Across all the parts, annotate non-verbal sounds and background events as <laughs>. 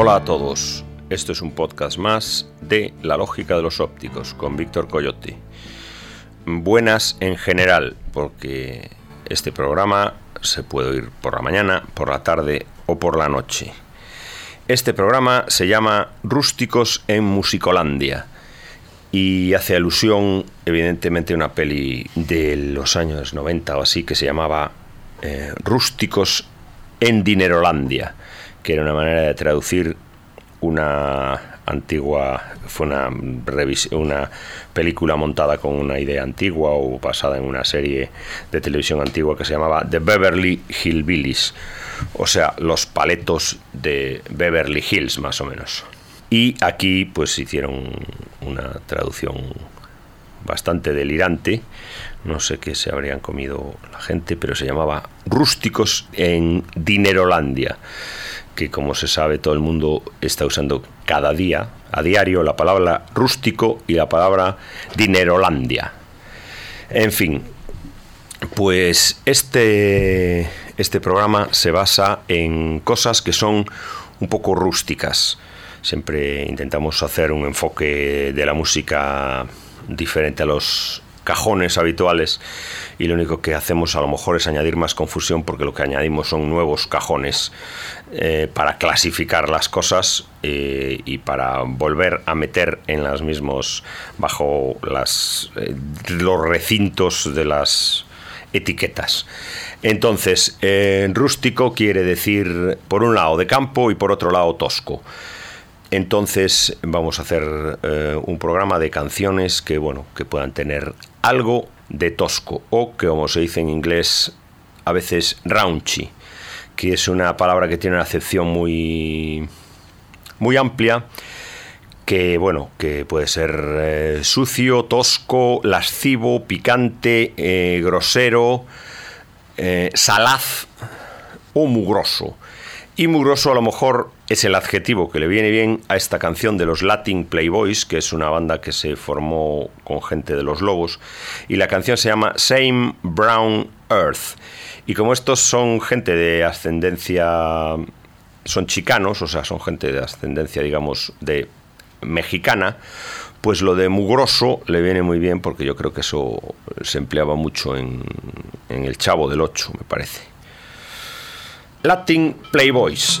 Hola a todos, esto es un podcast más de La lógica de los ópticos con Víctor Coyote. Buenas en general, porque este programa se puede oír por la mañana, por la tarde o por la noche. Este programa se llama Rústicos en Musicolandia y hace alusión evidentemente a una peli de los años 90 o así que se llamaba eh, Rústicos en Dinerolandia, que era una manera de traducir una antigua, fue una, una película montada con una idea antigua o basada en una serie de televisión antigua que se llamaba The Beverly Hillbillies, o sea, los paletos de Beverly Hills más o menos. Y aquí pues hicieron una traducción bastante delirante, no sé qué se habrían comido la gente, pero se llamaba Rústicos en Dinerolandia que como se sabe todo el mundo está usando cada día, a diario, la palabra rústico y la palabra dinerolandia. En fin, pues este, este programa se basa en cosas que son un poco rústicas. Siempre intentamos hacer un enfoque de la música diferente a los cajones habituales y lo único que hacemos a lo mejor es añadir más confusión porque lo que añadimos son nuevos cajones eh, para clasificar las cosas eh, y para volver a meter en las mismos bajo las eh, los recintos de las etiquetas. Entonces, rústico quiere decir por un lado de campo y por otro lado tosco. Entonces vamos a hacer un programa de canciones que bueno que puedan tener algo de tosco o que como se dice en inglés a veces raunchy, que es una palabra que tiene una acepción muy muy amplia que bueno, que puede ser eh, sucio, tosco, lascivo, picante, eh, grosero, eh, salaz o mugroso. Y mugroso a lo mejor es el adjetivo que le viene bien a esta canción de los Latin Playboys, que es una banda que se formó con gente de los Lobos, y la canción se llama Same Brown Earth. Y como estos son gente de ascendencia, son chicanos, o sea, son gente de ascendencia, digamos, de mexicana, pues lo de mugroso le viene muy bien porque yo creo que eso se empleaba mucho en, en el Chavo del Ocho, me parece. Latin Playboys.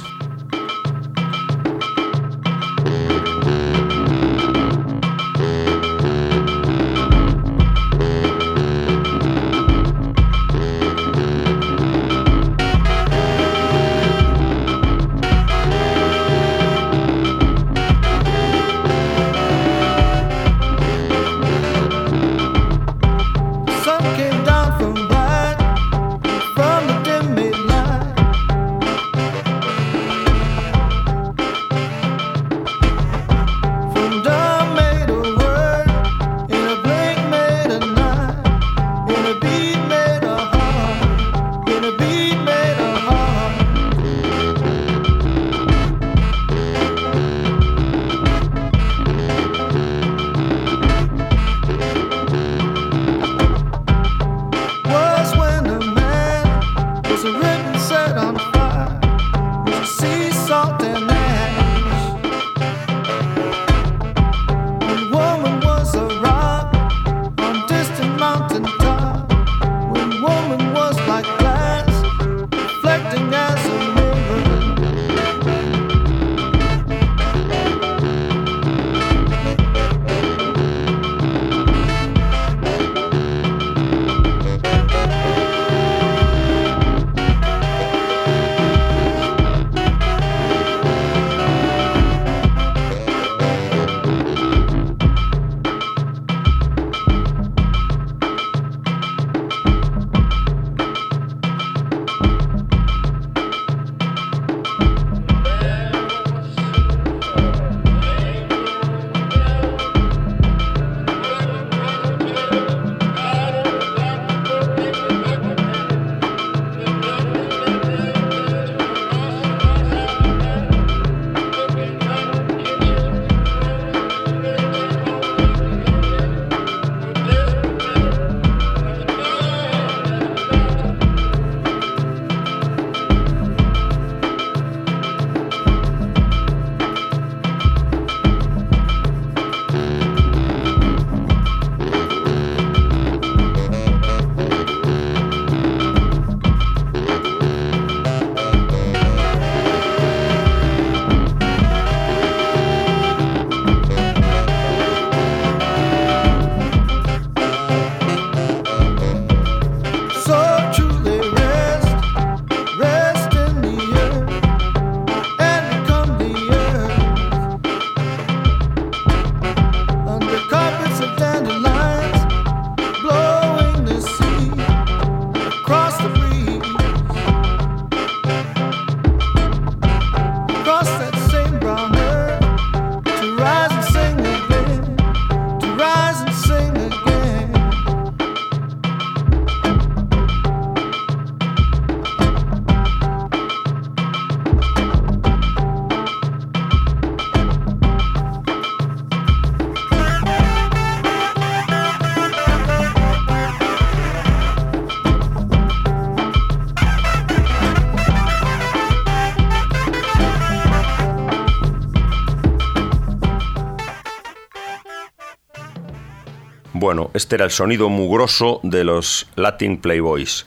Bueno, este era el sonido mugroso de los Latin Playboys.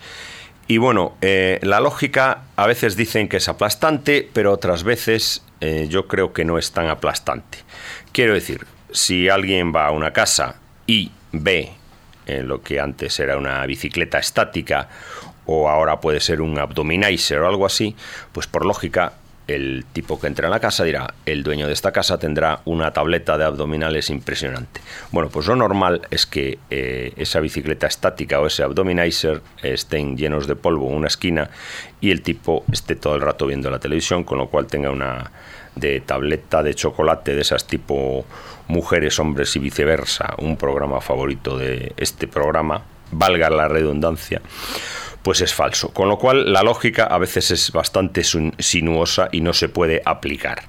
Y bueno, eh, la lógica a veces dicen que es aplastante, pero otras veces eh, yo creo que no es tan aplastante. Quiero decir, si alguien va a una casa y ve en lo que antes era una bicicleta estática o ahora puede ser un abdominizer o algo así, pues por lógica el tipo que entra en la casa dirá, el dueño de esta casa tendrá una tableta de abdominales impresionante. Bueno, pues lo normal es que eh, esa bicicleta estática o ese abdominizer estén llenos de polvo en una esquina y el tipo esté todo el rato viendo la televisión, con lo cual tenga una de tableta de chocolate de esas tipo mujeres, hombres y viceversa, un programa favorito de este programa, valga la redundancia pues es falso. Con lo cual la lógica a veces es bastante sinuosa y no se puede aplicar.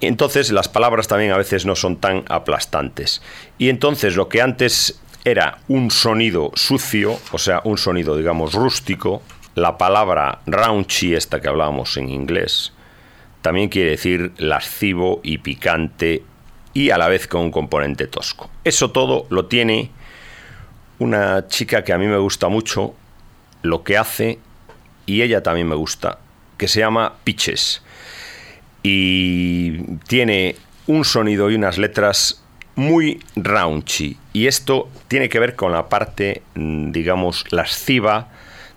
Entonces las palabras también a veces no son tan aplastantes. Y entonces lo que antes era un sonido sucio, o sea, un sonido digamos rústico, la palabra raunchy, esta que hablábamos en inglés, también quiere decir lascivo y picante y a la vez con un componente tosco. Eso todo lo tiene una chica que a mí me gusta mucho, lo que hace, y ella también me gusta, que se llama Pitches. Y tiene un sonido y unas letras muy raunchy. Y esto tiene que ver con la parte, mm, digamos, lasciva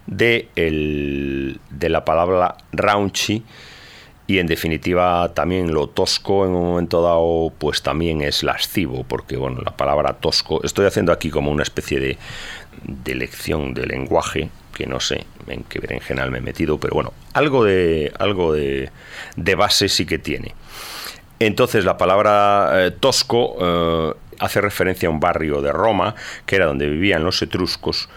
de, de la palabra raunchy y en definitiva también lo tosco en un momento dado pues también es lascivo porque bueno la palabra tosco estoy haciendo aquí como una especie de, de lección de lenguaje que no sé en qué general me he metido, pero bueno, algo de, algo de, base sí que tiene. Entonces la palabra eh, tosco eh, hace referencia a un barrio de Roma, que era donde vivían los etruscos,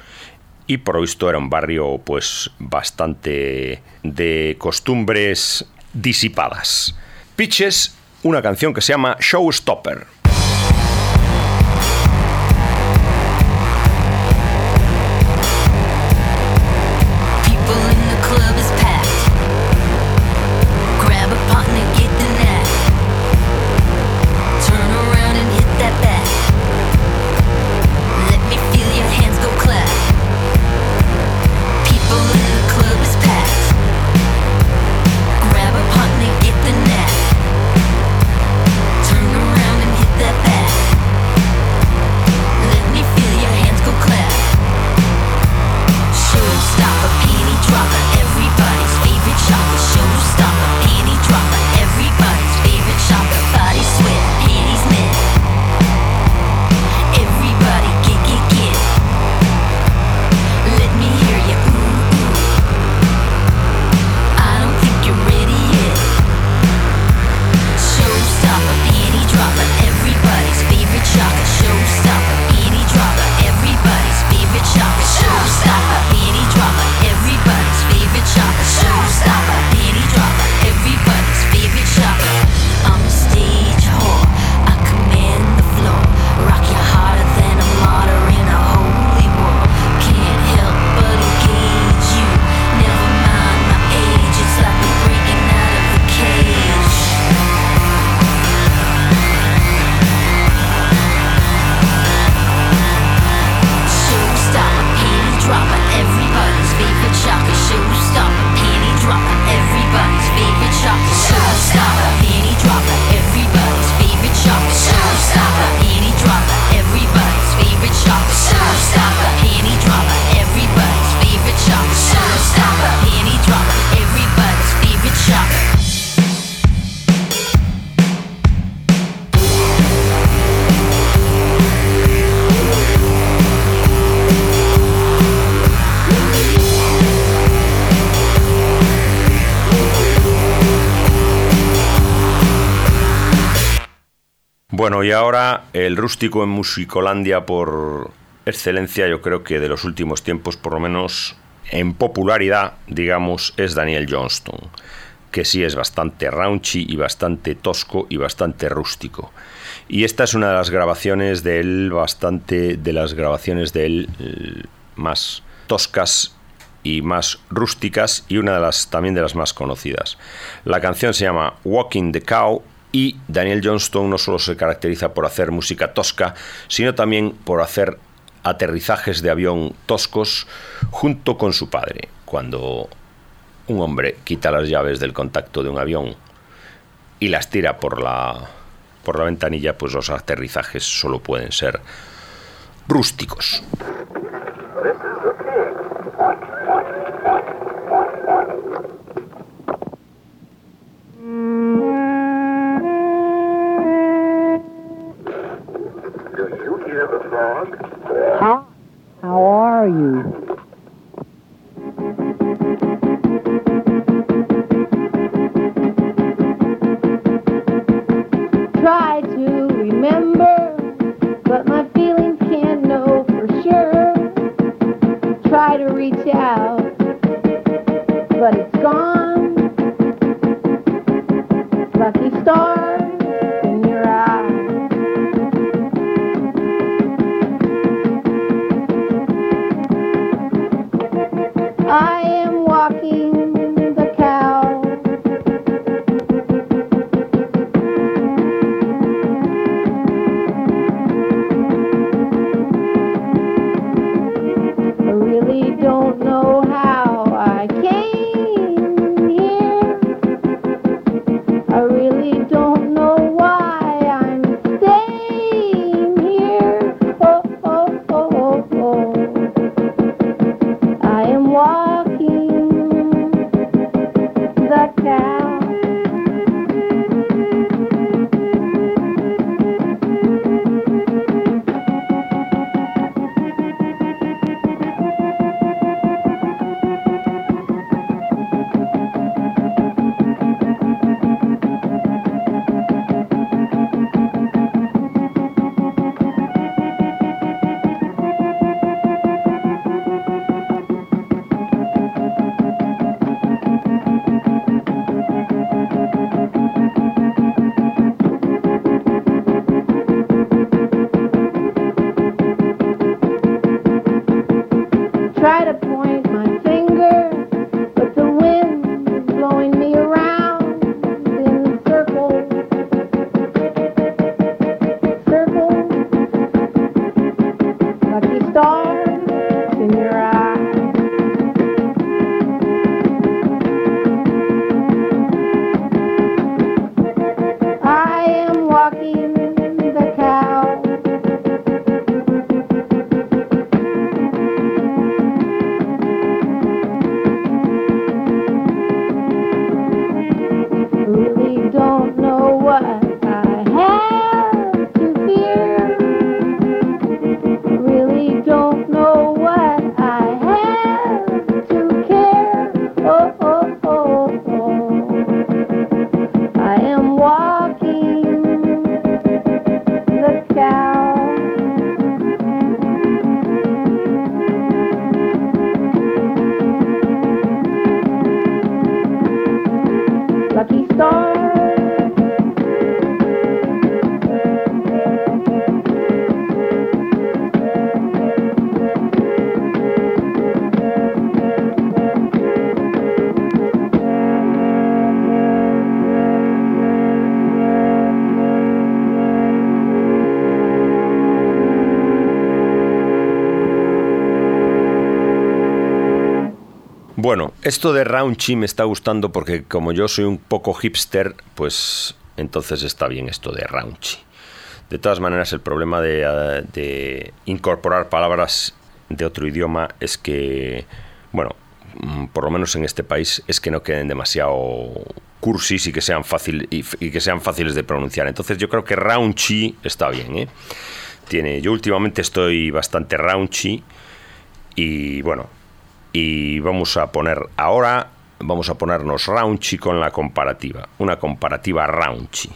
y por visto era un barrio pues bastante de costumbres disipadas. Pitches, una canción que se llama Showstopper. Ahora el rústico en Musicolandia por excelencia, yo creo que de los últimos tiempos, por lo menos en popularidad, digamos, es Daniel Johnston, que sí es bastante raunchy y bastante tosco y bastante rústico. Y esta es una de las grabaciones de él, bastante de las grabaciones de él eh, más toscas y más rústicas y una de las también de las más conocidas. La canción se llama Walking the Cow Y Daniel Johnston no solo se caracteriza por hacer música tosca, sino también por hacer aterrizajes de avión toscos junto con su padre. Cuando un hombre quita las llaves del contacto de un avión y las tira por la, por la ventanilla, pues los aterrizajes solo pueden ser rústicos. How are you? Try to remember, but my feelings can't know for sure. Try to reach out, esto de raunchy me está gustando porque como yo soy un poco hipster, pues entonces está bien esto de raunchy. De todas maneras, el problema de, eh, de incorporar palabras de otro idioma es que, bueno, mm, por lo menos en este país, es que no queden demasiado cursis y que sean, fácil, y, y que sean fáciles de pronunciar. Entonces yo creo que raunchy está bien, ¿eh? Tiene, yo últimamente estoy bastante raunchy y bueno, y vamos a poner ahora, vamos a ponernos raunchy con la comparativa, una comparativa raunchy.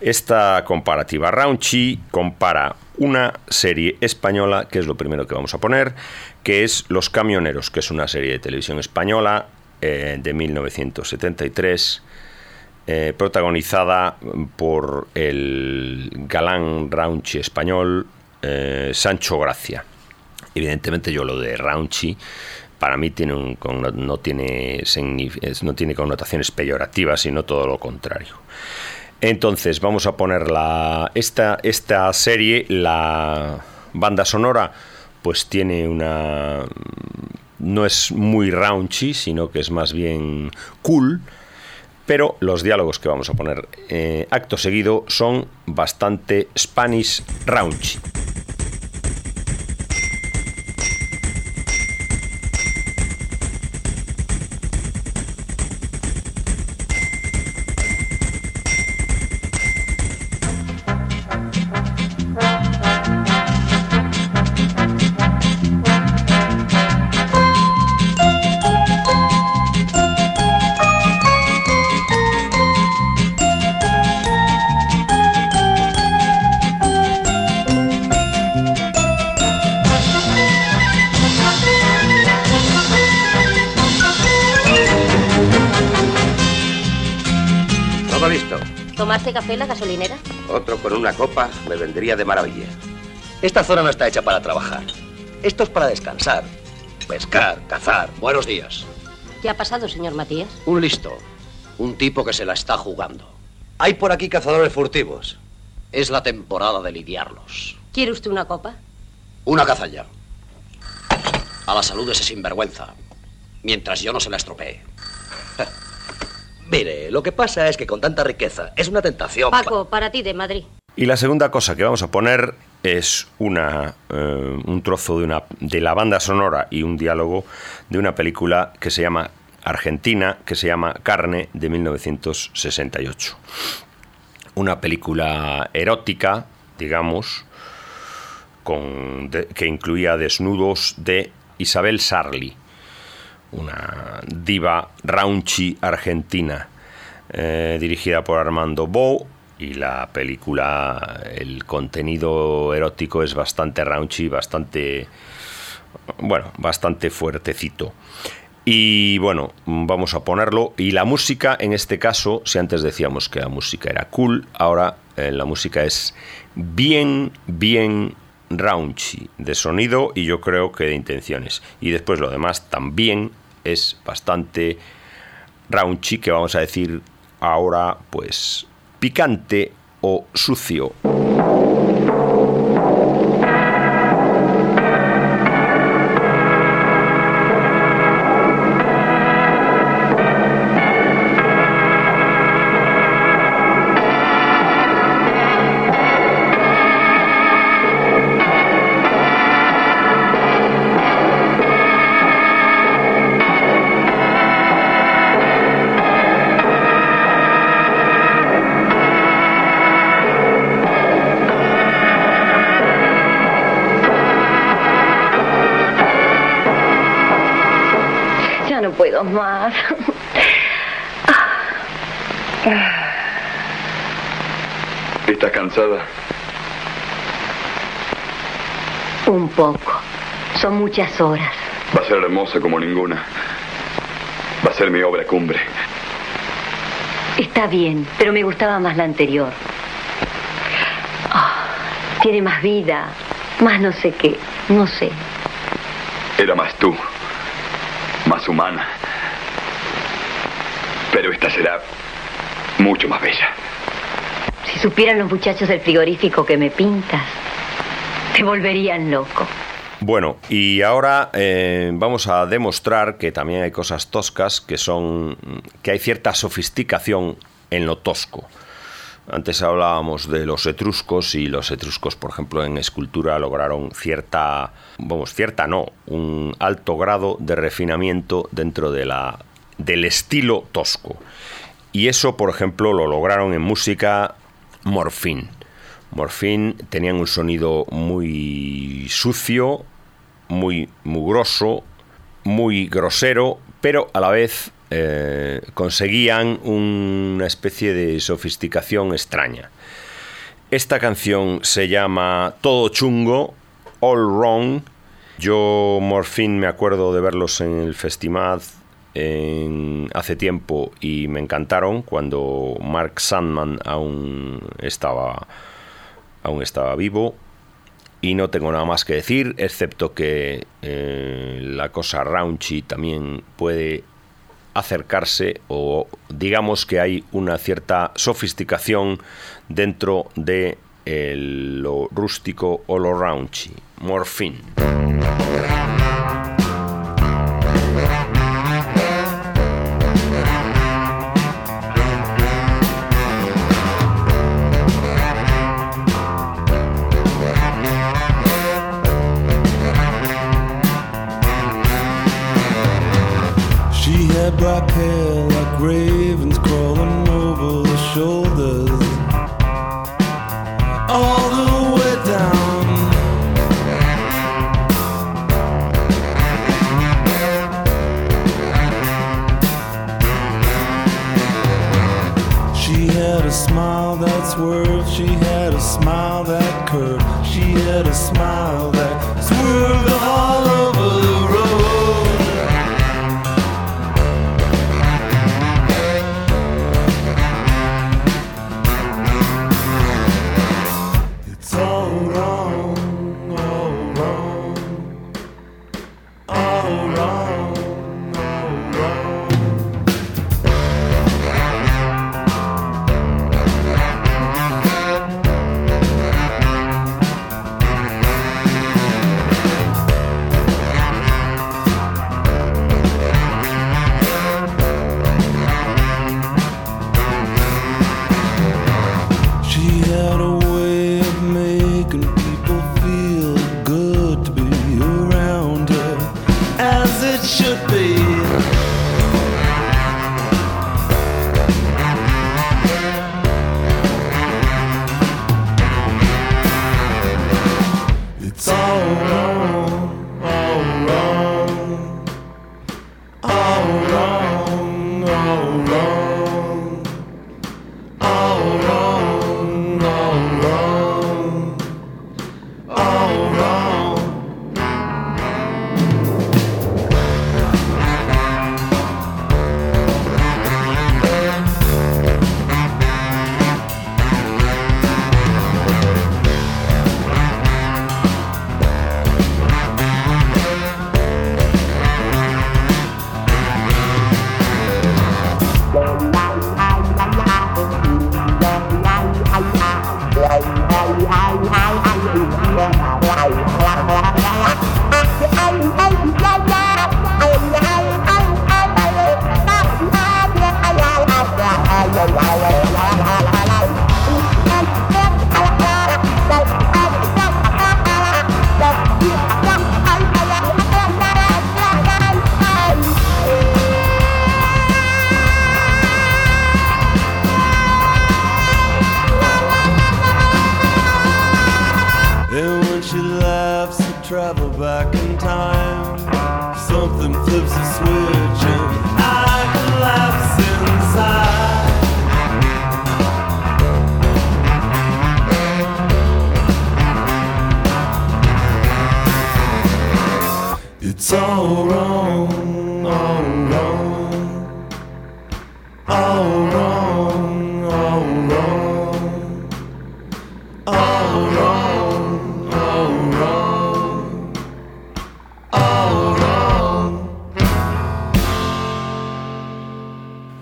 Esta comparativa raunchy compara una serie española, que es lo primero que vamos a poner, que es Los Camioneros, que es una serie de televisión española eh, de 1973, eh, protagonizada por el galán raunchy español eh, Sancho Gracia. Evidentemente yo lo de raunchy para mí no tiene connotaciones peyorativas, sino todo lo contrario. Entonces, vamos a poner la, esta, esta serie, la banda sonora, pues tiene una... no es muy raunchy, sino que es más bien cool, pero los diálogos que vamos a poner eh, acto seguido son bastante Spanish raunchy. Con una copa me vendría de maravilla. Esta zona no está hecha para trabajar. Esto es para descansar, pescar, cazar. Buenos días. ¿Qué ha pasado, señor Matías? Un listo. Un tipo que se la está jugando. Hay por aquí cazadores furtivos. Es la temporada de lidiarlos. ¿Quiere usted una copa? Una caza ya. A la salud de ese sinvergüenza. Mientras yo no se la estropee. <laughs> Mire, lo que pasa es que con tanta riqueza es una tentación. pa- Paco, para ti de Madrid. Y la segunda cosa que vamos a poner es una, eh, un trozo de, una, de la banda sonora y un diálogo de una película que se llama Argentina, que se llama Carne, de 1968. Una película erótica, digamos, con, de- que incluía desnudos de Isabel Sarli, una diva raunchy argentina, eh, dirigida por Armando Bo. Y la película, el contenido erótico es bastante raunchy, bastante, bueno, bastante fuertecito. Y bueno, vamos a ponerlo. Y la música, en este caso, si antes decíamos que la música era cool, ahora eh, la música es bien, bien raunchy de sonido y yo creo que de intenciones. Y después lo demás también es bastante raunchy, que vamos a decir ahora, pues, picante o sucio. Son muchas horas. Va a ser hermosa como ninguna. Va a ser mi obra cumbre. Está bien, pero me gustaba más la anterior. Ah, tiene más vida, más no sé qué, no sé. Era más tú. Más humana. Pero esta será mucho más bella. Si supieran los muchachos del frigorífico que me pintas, te volverían loco. Bueno, y ahora eh, vamos a demostrar que también hay cosas toscas, que son que hay cierta sofisticación en lo tosco. Antes hablábamos de los etruscos y los etruscos, por ejemplo, en escultura lograron cierta, vamos, cierta no, un alto grado de refinamiento dentro de la, del estilo tosco. Y eso, por ejemplo, lo lograron en música Morfín. Morfín tenían un sonido muy sucio, muy mugroso, muy grosero, pero a la vez eh, conseguían una especie de sofisticación extraña. Esta canción se llama Todo Chungo, All Wrong. Yo, Morfín, me acuerdo de verlos en el festival en- hace tiempo y me encantaron cuando Mark Sandman aún estaba, aún estaba vivo. Y no tengo nada más que decir, excepto que eh, la cosa raunchy también puede acercarse o digamos que hay una cierta sofisticación dentro de el- lo rústico o lo raunchy. Morphine.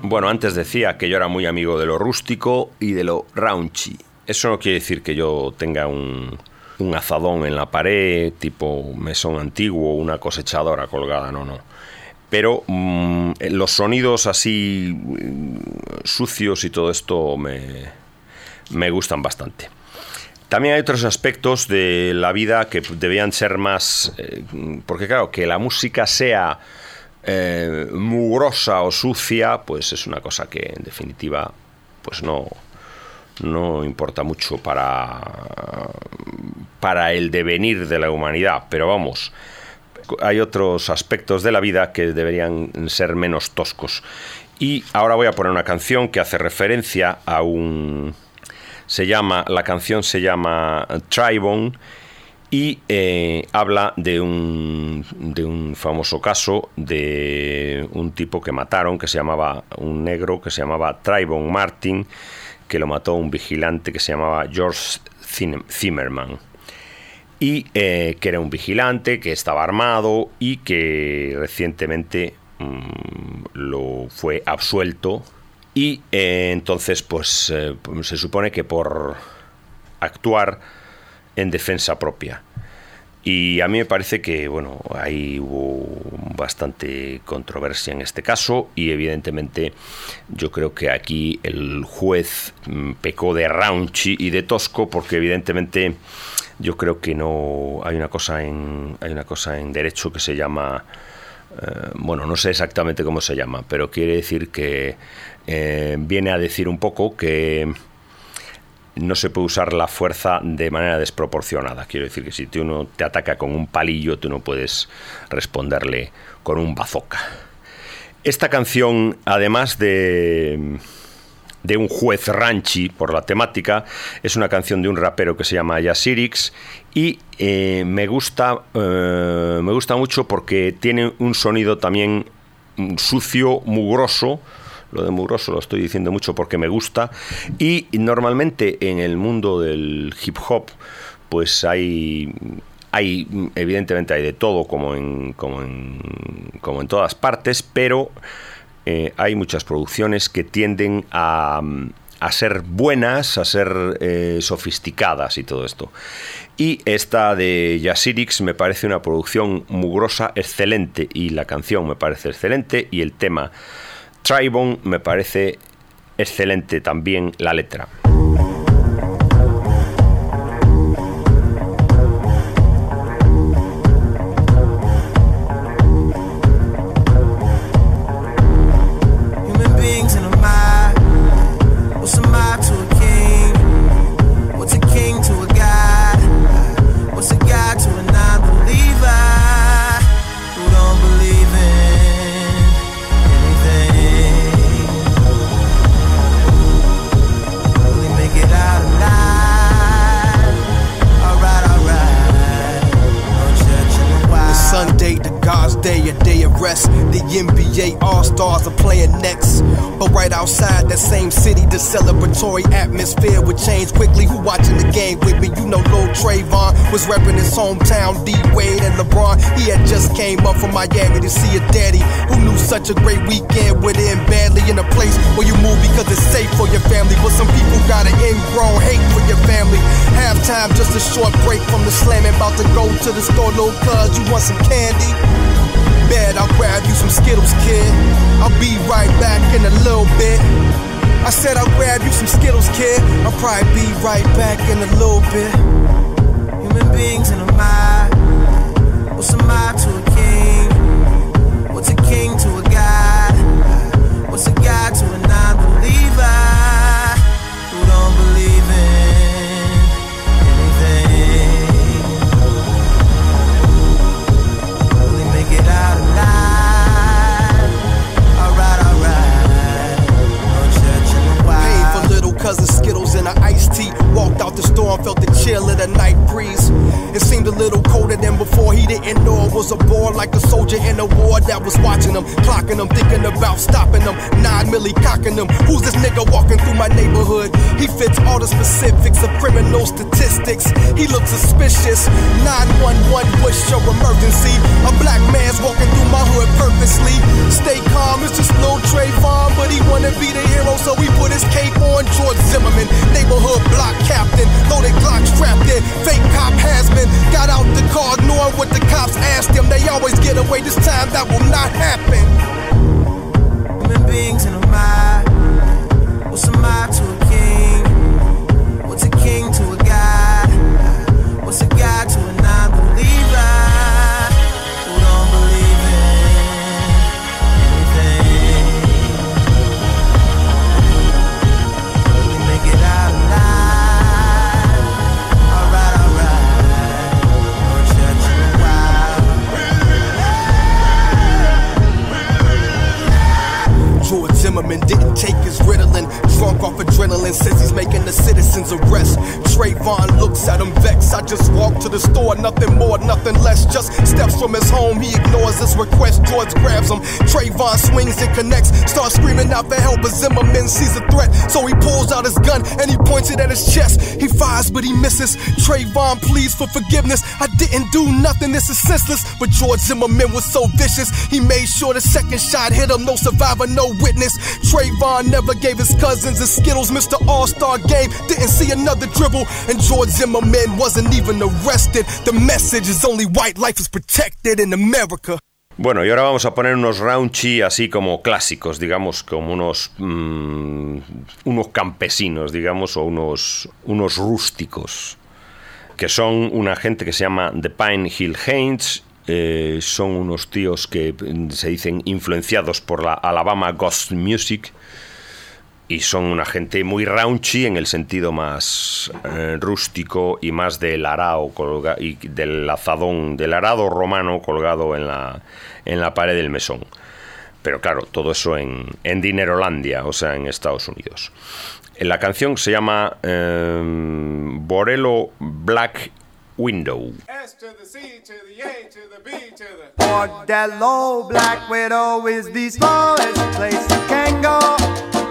Bueno, antes decía que yo era muy amigo de lo rústico y de lo raunchy. Eso no quiere decir que yo tenga un, un azadón en la pared, tipo mesón antiguo, una cosechadora colgada, no, no. Pero mm, los sonidos así mm, sucios y todo esto me, me gustan bastante. También hay otros aspectos de la vida que debían ser más... eh, porque claro, que la música sea eh, mugrosa o sucia, pues es una cosa que en definitiva pues no, no importa mucho para, para el devenir de la humanidad. Pero vamos, hay otros aspectos de la vida que deberían ser menos toscos. Y ahora voy a poner una canción que hace referencia a un... Se llama, la canción se llama Tribone y eh, habla de un, de un famoso caso de un tipo que mataron, que se llamaba, un negro que se llamaba Tribone Martin, que lo mató un vigilante que se llamaba George Zim- Zimmerman. Y eh, que era un vigilante, que estaba armado y que recientemente mm, lo fue absuelto y eh, entonces pues se supone que por actuar en defensa propia. Y a mí me parece que, bueno, ahí hubo bastante controversia en este caso y evidentemente yo creo que aquí el juez mm, pecó de raunchy y de tosco porque evidentemente yo creo que no hay una cosa en hay una cosa en derecho que se llama eh, bueno, no sé exactamente cómo se llama, pero quiere decir que eh, viene a decir un poco que no se puede usar la fuerza de manera desproporcionada. Quiero decir que si uno te ataca con un palillo, tú no puedes responderle con un bazooka. Esta canción, además de, de un juez ranchi por la temática, es una canción de un rapero que se llama Yasirix y eh, me, gusta, eh, me gusta mucho porque tiene un sonido también sucio, mugroso, lo de mugroso lo estoy diciendo mucho porque me gusta. Y normalmente en el mundo del hip hop, pues hay. Hay, evidentemente hay de todo, como en, como en, como en todas partes, pero eh, hay muchas producciones que tienden a, a ser buenas, a ser eh, sofisticadas y todo esto. Y esta de Yasirix me parece una producción mugrosa, excelente, y la canción me parece excelente, y el tema Tribone me parece excelente también la letra. Was repping his hometown. D Wade and LeBron, he had just came up from Miami to see a daddy who knew such a great weekend would end badly in a place where you move because it's safe for your family. But some people got an ingrown hate for your family. Halftime, just a short break from the slamming. About to go to the store, little cuz, you want some candy? Bet I'll grab you some Skittles, kid. I'll be right back in a little bit. I said I'll grab you some Skittles, kid. I'll probably be right back in a little bit. Human beings in a mob. What's a mob to a king? What's a king to a god? What's a god to a non-believer who don't believe in anything? Will he make it out alive? Alright, alright. Paid for little cousin Skittles and an iced tea. Walked out the store and felt the chill of the night breeze. It seemed a little colder than before. He didn't know it was a bore like a soldier in a war that was watching him, clocking him, thinking about stopping him. Nine milli cocking him. Who's this nigga walking through my neighborhood? He fits all the specifics of criminal statistics. He looks suspicious. 911 Bush your emergency. A black man's walking through my hood purposely. Stay calm, it's just Lil Trayvon, but he wanna be the hero, so he put his cape on. George Zimmerman, neighborhood block captain, loaded Glock strapped in. Fake cop has been got out the car, ignoring what the cops asked him. They always get away. This time that will not happen. Human beings in a mob. What's a mob to adrenaline. says he's making the citizens arrest. Trayvon looks at him vexed. I just walked to the store, nothing more, nothing less. Just steps from his home, he ignores his request. George grabs him. Trayvon swings and connects. Starts screaming out for help, but Zimmerman sees a threat. So he pulls out his gun and he points it at his chest. He fires, but he misses. Trayvon pleads for forgiveness. I didn't do nothing, this is senseless. But George Zimmerman was so vicious, he made sure the second shot hit him. No survivor, no witness. Trayvon never gave his cousins his Skittles, Mr. All Star Game. Didn't see another dribble, and George Zimmerman wasn't even arrested. The message is only white life is protected in America. Bueno, y ahora vamos a poner unos raunchy así como clásicos, digamos, como unos mm, unos campesinos, digamos, o unos unos rústicos, que son una gente que se llama The Pine Hill Haints. eh, son unos tíos que mm, se dicen influenciados por la Alabama Ghost Music y son una gente muy raunchy en el sentido más eh, rústico y más del arao colga- y del azadón, del arado romano colgado en la, en la pared del mesón. Pero claro, todo eso en, en Dinerolandia, o sea, en Estados Unidos. La canción se llama eh, Borello Black Window. S to the C to the A to the B to the. Port Bordello Black Widow is the smallest place you can go.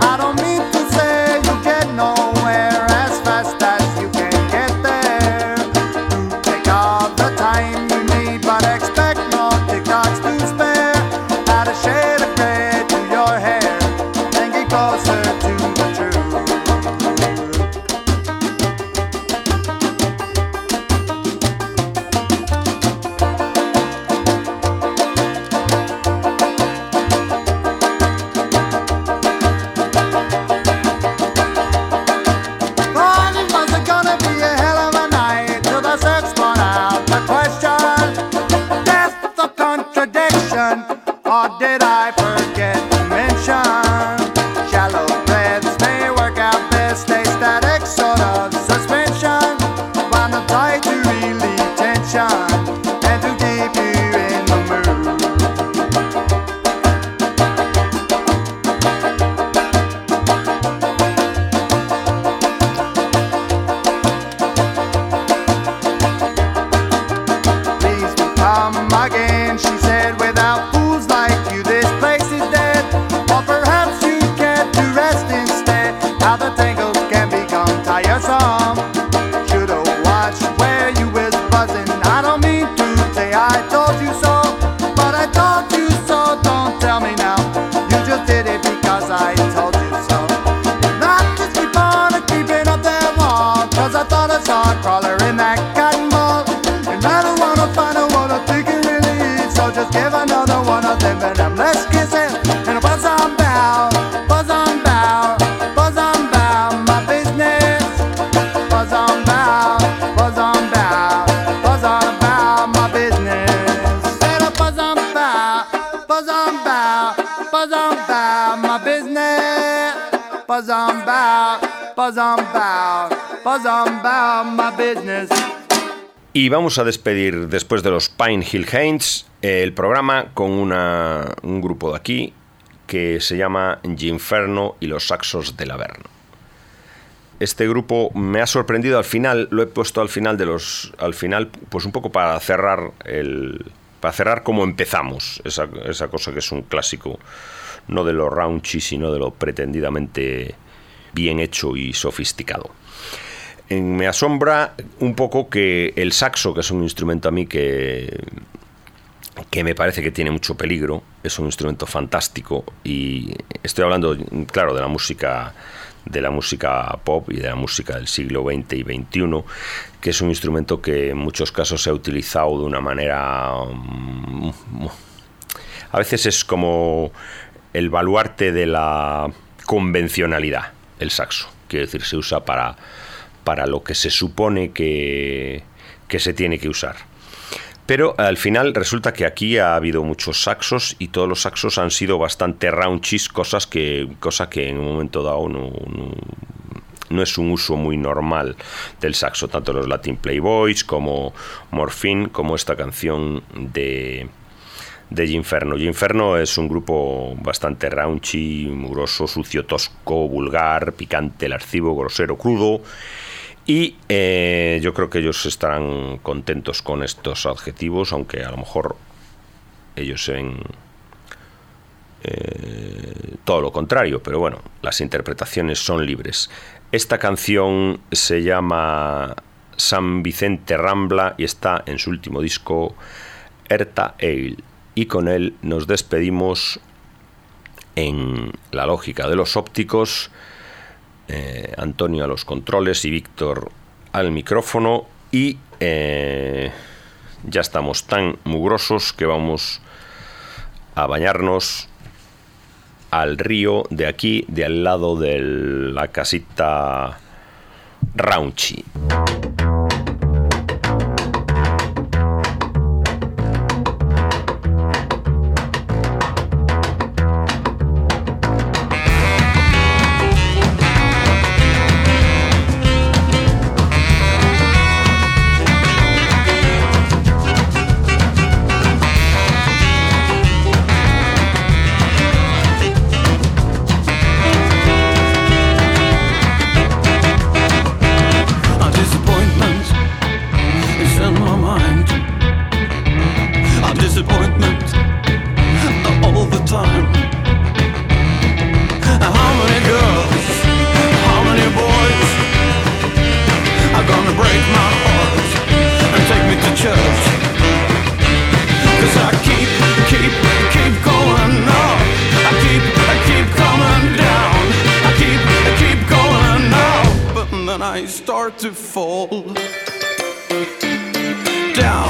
I don't mean to say you get nowhere as fast as you can get there. You take all the time Y vamos a despedir después de los Pine Hill Haints el programa con un grupo de aquí que se llama Ginferno y los Saxos del Averno. Este grupo me ha sorprendido al final, lo he puesto al final de los al final pues un poco para cerrar el para cerrar como empezamos, esa, esa cosa que es un clásico no de lo raunchy, sino de lo pretendidamente bien hecho y sofisticado. Me asombra un poco que el saxo, que es un instrumento a mí que, que me parece que tiene mucho peligro, es un instrumento fantástico y estoy hablando, claro, de la música de la música pop y de la música del siglo XX y XXI, que es un instrumento que en muchos casos se ha utilizado de una manera mm, a veces es como el baluarte de la convencionalidad, el saxo. Quiero decir, se usa para, para lo que se supone que, que se tiene que usar. Pero al final resulta que aquí ha habido muchos saxos y todos los saxos han sido bastante raunchis, cosas que, cosa que en un momento dado no, no, es un uso muy normal del saxo, tanto los Latin Playboys como Morphine, como esta canción de, de Ginferno. Ginferno es un grupo bastante raunchy, mugroso, sucio, tosco, vulgar, picante, lascivo, grosero, crudo. Y eh, yo creo que ellos estarán contentos con estos adjetivos, aunque a lo mejor ellos ven eh, todo lo contrario, pero bueno, las interpretaciones son libres. Esta canción se llama San Vicente Rambla y está en su último disco, Erta Ale. Y con él nos despedimos en la lógica de los ópticos. Eh, Antonio a los controles y Víctor al micrófono. Y eh, ya estamos tan mugrosos que vamos a bañarnos al río de aquí, de al lado de la casita Raunchy. Down.